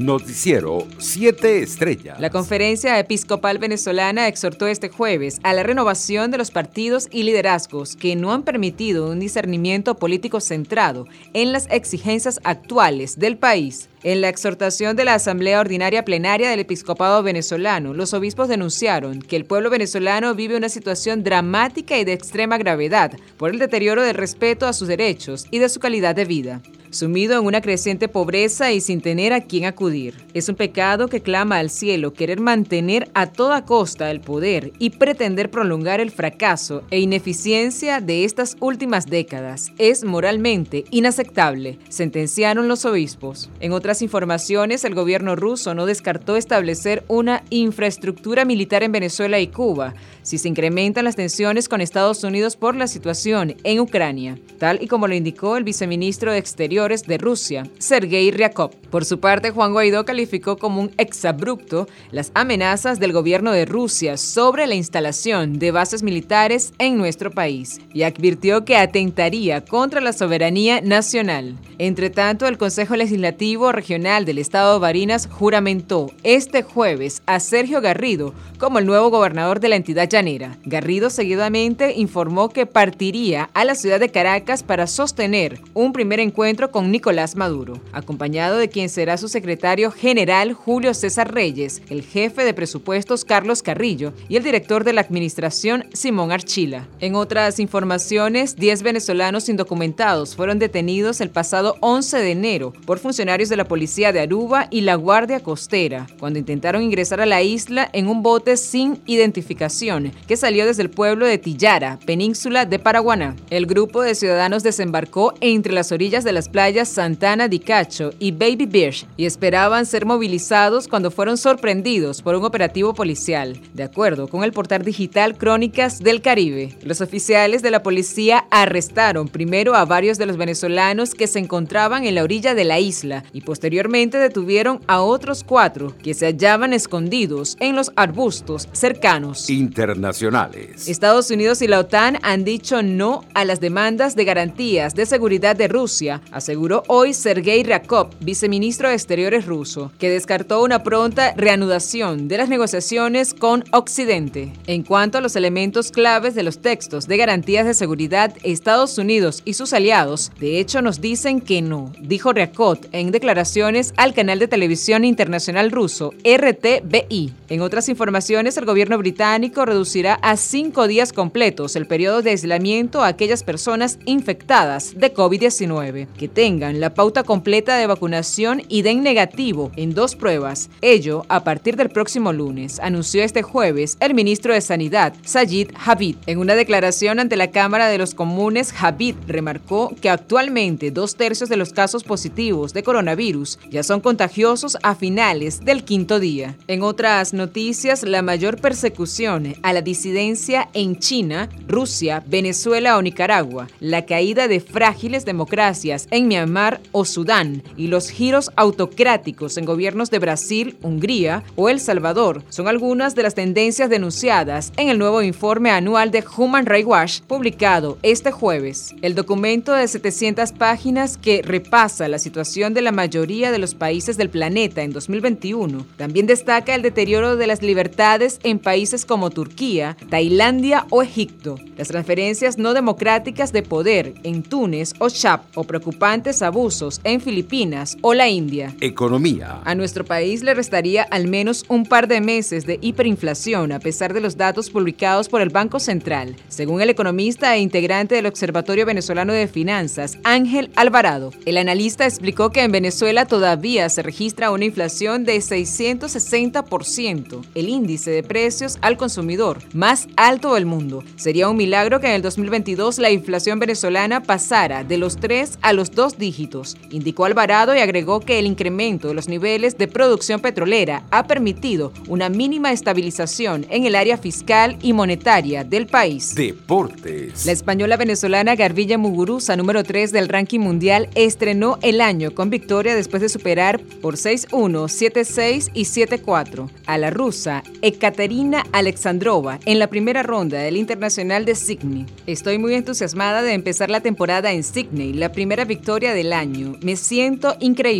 Noticiero 7 Estrellas. La Conferencia Episcopal Venezolana exhortó este jueves a la renovación de los partidos y liderazgos que no han permitido un discernimiento político centrado en las exigencias actuales del país. En la exhortación de la Asamblea Ordinaria Plenaria del Episcopado Venezolano, los obispos denunciaron que el pueblo venezolano vive una situación dramática y de extrema gravedad por el deterioro del respeto a sus derechos y de su calidad de vida sumido en una creciente pobreza y sin tener a quién acudir. Es un pecado que clama al cielo querer mantener a toda costa el poder y pretender prolongar el fracaso e ineficiencia de estas últimas décadas. Es moralmente inaceptable, sentenciaron los obispos. En otras informaciones, el gobierno ruso no descartó establecer una infraestructura militar en Venezuela y Cuba si se incrementan las tensiones con Estados Unidos por la situación en Ucrania, tal y como lo indicó el viceministro de Exterior de Rusia, Sergei Ryakov. Por su parte, Juan Guaidó calificó como un exabrupto las amenazas del gobierno de Rusia sobre la instalación de bases militares en nuestro país y advirtió que atentaría contra la soberanía nacional. Entre tanto, el Consejo Legislativo Regional del Estado de Barinas juramentó este jueves a Sergio Garrido como el nuevo gobernador de la entidad llanera. Garrido seguidamente informó que partiría a la ciudad de Caracas para sostener un primer encuentro con Nicolás Maduro, acompañado de quien será su secretario general Julio César Reyes, el jefe de presupuestos Carlos Carrillo y el director de la administración Simón Archila. En otras informaciones, 10 venezolanos indocumentados fueron detenidos el pasado 11 de enero por funcionarios de la policía de Aruba y la Guardia Costera, cuando intentaron ingresar a la isla en un bote sin identificación que salió desde el pueblo de Tillara, península de Paraguaná. El grupo de ciudadanos desembarcó entre las orillas de las playas playas Santana di Cacho y Baby Beach y esperaban ser movilizados cuando fueron sorprendidos por un operativo policial, de acuerdo con el portal digital Crónicas del Caribe. Los oficiales de la policía arrestaron primero a varios de los venezolanos que se encontraban en la orilla de la isla y posteriormente detuvieron a otros cuatro que se hallaban escondidos en los arbustos cercanos. Internacionales. Estados Unidos y la OTAN han dicho no a las demandas de garantías de seguridad de Rusia, aseguró hoy Sergei Ryakov, viceministro de Exteriores ruso, que descartó una pronta reanudación de las negociaciones con Occidente. En cuanto a los elementos claves de los textos de garantías de seguridad, Estados Unidos y sus aliados, de hecho, nos dicen que no, dijo Ryakov en declaraciones al canal de televisión internacional ruso RTBI. En otras informaciones, el gobierno británico reducirá a cinco días completos el periodo de aislamiento a aquellas personas infectadas de COVID-19 que tengan la pauta completa de vacunación y den negativo en dos pruebas. Ello a partir del próximo lunes, anunció este jueves el ministro de Sanidad, Sajid Javid. En una declaración ante la Cámara de los Comunes, Javid remarcó que actualmente dos tercios de los casos positivos de coronavirus ya son contagiosos a finales del quinto día. En otras noticias, la mayor persecución a la disidencia en China, Rusia, Venezuela o Nicaragua, la caída de frágiles democracias en Myanmar o Sudán y los giros autocráticos en gobiernos de Brasil, Hungría o El Salvador son algunas de las tendencias denunciadas en el nuevo informe anual de Human Rights Watch publicado este jueves. El documento de 700 páginas que repasa la situación de la mayoría de los países del planeta en 2021 también destaca el deterioro de las libertades en países como Turquía, Tailandia o Egipto, las transferencias no democráticas de poder en Túnez o Chap o preocupantes abusos en Filipinas o la India. Economía. A nuestro país le restaría al menos un par de meses de hiperinflación a pesar de los datos publicados por el Banco Central, según el economista e integrante del Observatorio Venezolano de Finanzas, Ángel Alvarado. El analista explicó que en Venezuela todavía se registra una inflación de 660%, el índice de precios al consumidor más alto del mundo. Sería un milagro que en el 2022 la inflación venezolana pasara de los 3 a los 2 dígitos, indicó Alvarado y agregó que el incremento de los niveles de producción petrolera ha permitido una mínima estabilización en el área fiscal y monetaria del país. Deportes. La española venezolana Garbilla Muguruza, número 3 del ranking mundial, estrenó el año con victoria después de superar por 6-1, 7-6 y 7-4 a la rusa Ekaterina Alexandrova en la primera ronda del Internacional de Sydney. Estoy muy entusiasmada de empezar la temporada en Sydney, la primera victoria del año. Me siento increíble